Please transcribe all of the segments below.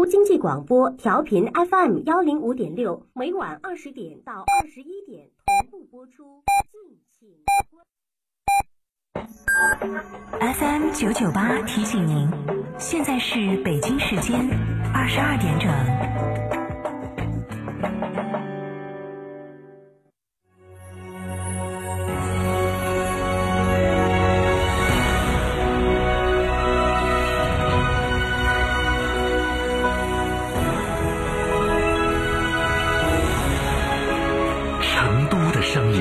都经济广播调频 FM 幺零五点六，每晚二十点到二十一点同步播出，敬请关。FM 九九八提醒您，现在是北京时间二十二点整。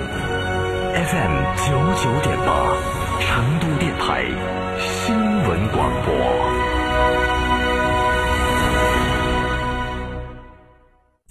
fm 九九点八成都电台新闻广播。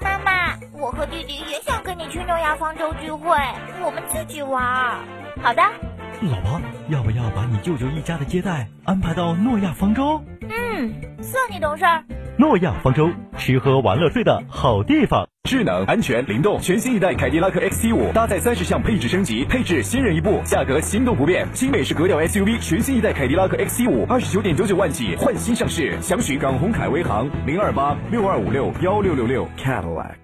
妈妈，我和弟弟也想跟你去诺亚方舟聚会，我们自己玩。好的，老婆，要不要把你舅舅一家的接待安排到诺亚方舟？嗯，算你懂事。诺亚方舟，吃喝玩乐睡的好地方。智能、安全、灵动，全新一代凯迪拉克 XT5 搭载三十项配置升级，配置新人一部，价格心动不变。新美式格调 SUV，全新一代凯迪拉克 XT5 二十九点九九万起，换新上市，详询港宏凯威行零二八六二五六幺六六六 Cadillac。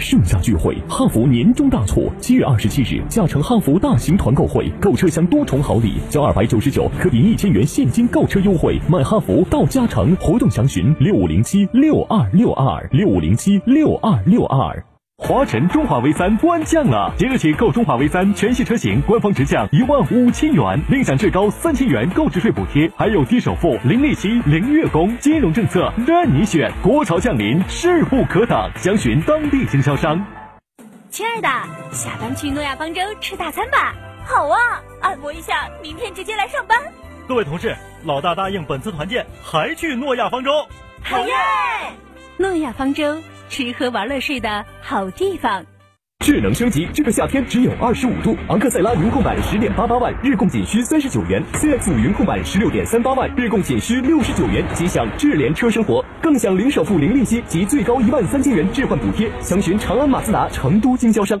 盛夏聚会，哈弗年终大促，七月二十七日，嘉诚哈弗大型团购会，购车享多重好礼，交二百九十九可抵一千元现金购车优惠，买哈弗到嘉诚，活动详询六五零七六二六二六五零七六二六二。华晨中华 V 三官降了，即日起购中华 V 三全系车型，官方直降一万五千元，另享最高三千元购置税补贴，还有低首付、零利息、零月供，金融政策任你选。国潮降临，势不可挡，详询当地经销商。亲爱的，下班去诺亚方舟吃大餐吧。好啊，按摩一下，明天直接来上班。各位同事，老大答应本次团建还去诺亚方舟。好耶！诺亚方舟。吃喝玩乐睡的好地方，智能升级，这个夏天只有二十五度。昂克赛拉云控版十点八八万，日供仅需三十九元；CX 五云控版十六点三八万，日供仅需六十九元。即享智联车生活，更享零首付、零利息及最高一万三千元置换补贴。详询长安马自达成都经销商。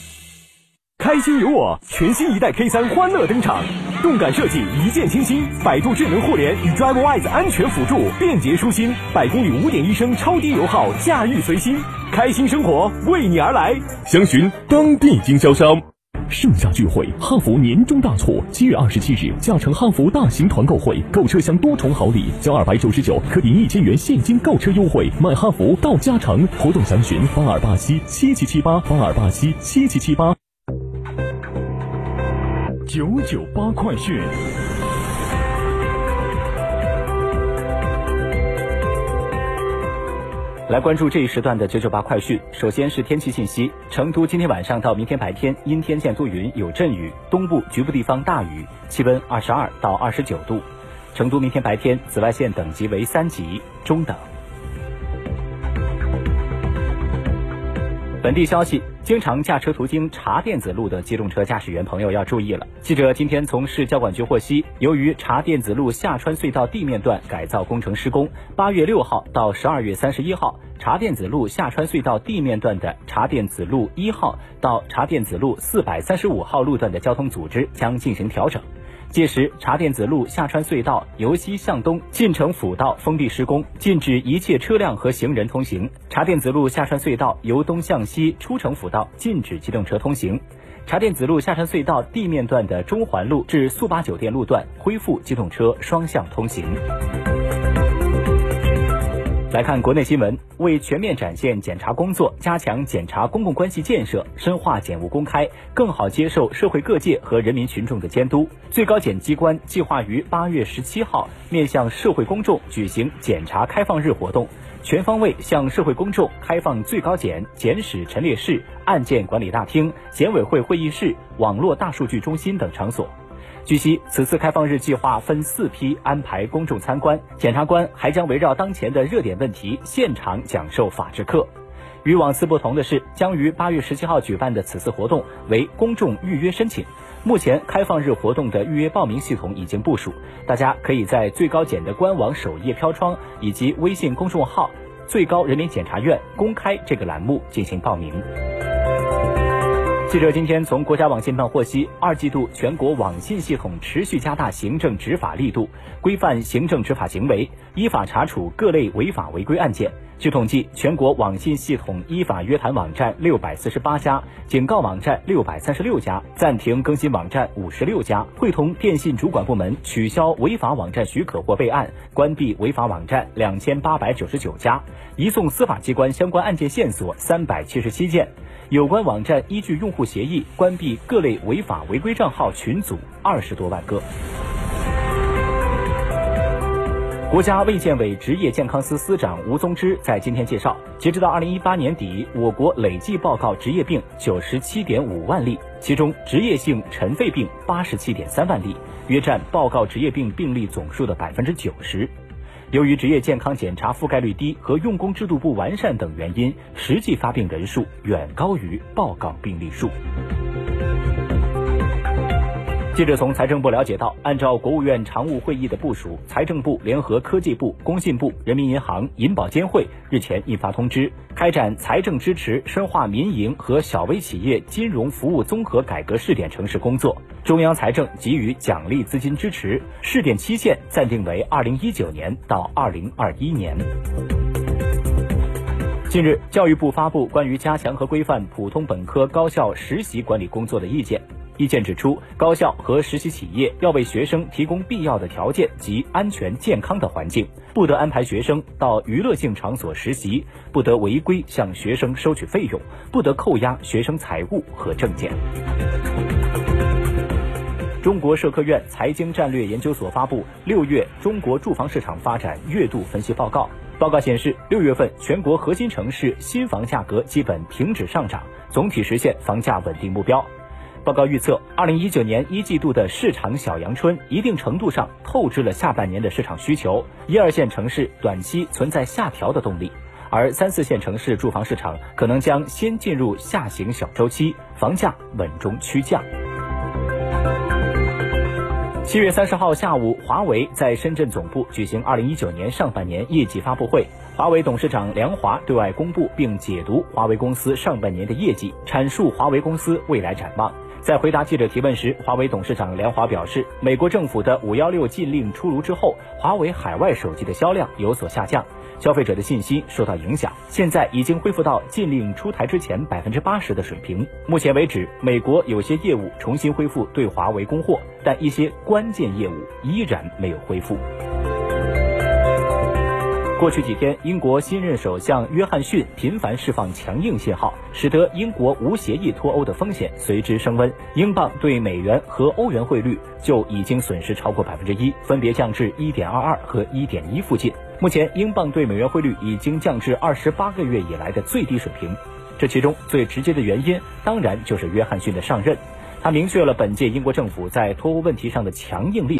开心有我，全新一代 K 三欢乐登场，动感设计，一键清新，百度智能互联与 DriveWise 安全辅助，便捷舒心，百公里五点一升，超低油耗，驾驭随心，开心生活为你而来。详询当地经销商。盛夏聚会，汉服年终大促，七月二十七日，嘉诚汉服大型团购会，购车享多重好礼，交二百九十九可抵一千元现金购车优惠，买汉服到嘉诚，活动详询八二八七七七七八八二八七七七七八。九九八快讯，来关注这一时段的九九八快讯。首先是天气信息：成都今天晚上到明天白天阴天见多云，有阵雨，东部局部地方大雨，气温二十二到二十九度。成都明天白天紫外线等级为三级，中等。本地消息。经常驾车途经茶店子路的机动车驾驶员朋友要注意了。记者今天从市交管局获悉，由于茶店子路下穿隧道地面段改造工程施工，八月六号到十二月三十一号，茶店子路下穿隧道地面段的茶店子路一号到茶店子路四百三十五号路段的交通组织将进行调整。届时，茶店子路下穿隧道由西向东进城辅道封闭施工，禁止一切车辆和行人通行。茶店子路下穿隧道由东向西出城辅道，禁止机动车通行。茶店子路下穿隧道地面段的中环路至速八酒店路段恢复机动车双向通行。来看国内新闻，为全面展现检察工作，加强检察公共关系建设，深化检务公开，更好接受社会各界和人民群众的监督，最高检机关计划于八月十七号面向社会公众举行检察开放日活动，全方位向社会公众开放最高检检史陈列室、案件管理大厅、检委会会议室、网络大数据中心等场所。据悉，此次开放日计划分四批安排公众参观，检察官还将围绕当前的热点问题现场讲授法制课。与往次不同的是，将于八月十七号举办的此次活动为公众预约申请。目前开放日活动的预约报名系统已经部署，大家可以在最高检的官网首页飘窗以及微信公众号“最高人民检察院公开”这个栏目进行报名。记者今天从国家网信办获悉，二季度全国网信系统持续加大行政执法力度，规范行政执法行为，依法查处各类违法违规案件。据统计，全国网信系统依法约谈网站六百四十八家，警告网站六百三十六家，暂停更新网站五十六家，会同电信主管部门取消违法网站许可或备案，关闭违法网站两千八百九十九家，移送司法机关相关案件线索三百七十七件。有关网站依据用户协议关闭各类违法违规账号群组二十多万个。国家卫健委职业健康司司长吴宗芝在今天介绍，截止到二零一八年底，我国累计报告职业病九十七点五万例，其中职业性尘肺病八十七点三万例，约占报告职业病病例总数的百分之九十。由于职业健康检查覆盖率低和用工制度不完善等原因，实际发病人数远高于报告病例数。记者从财政部了解到，按照国务院常务会议的部署，财政部联合科技部、工信部、人民银行、银保监会日前印发通知，开展财政支持深化民营和小微企业金融服务综合改革试点城市工作。中央财政给予奖励资金支持，试点期限暂定为二零一九年到二零二一年。近日，教育部发布关于加强和规范普通本科高校实习管理工作的意见。意见指出，高校和实习企业要为学生提供必要的条件及安全健康的环境，不得安排学生到娱乐性场所实习，不得违规向学生收取费用，不得扣押学生财物和证件。中国社科院财经战略研究所发布六月中国住房市场发展月度分析报告，报告显示，六月份全国核心城市新房价格基本停止上涨，总体实现房价稳定目标。报告预测，二零一九年一季度的市场小阳春，一定程度上透支了下半年的市场需求。一二线城市短期存在下调的动力，而三四线城市住房市场可能将先进入下行小周期，房价稳中趋降。七月三十号下午，华为在深圳总部举行二零一九年上半年业绩发布会，华为董事长梁华对外公布并解读华为公司上半年的业绩，阐述华为公司未来展望。在回答记者提问时，华为董事长梁华表示，美国政府的“五幺六”禁令出炉之后，华为海外手机的销量有所下降，消费者的信心受到影响，现在已经恢复到禁令出台之前百分之八十的水平。目前为止，美国有些业务重新恢复对华为供货，但一些关键业务依然没有恢复。过去几天，英国新任首相约翰逊频繁释放强硬信号，使得英国无协议脱欧的风险随之升温。英镑对美元和欧元汇率就已经损失超过百分之一，分别降至一点二二和一点一附近。目前，英镑对美元汇率已经降至二十八个月以来的最低水平。这其中最直接的原因，当然就是约翰逊的上任，他明确了本届英国政府在脱欧问题上的强硬立场。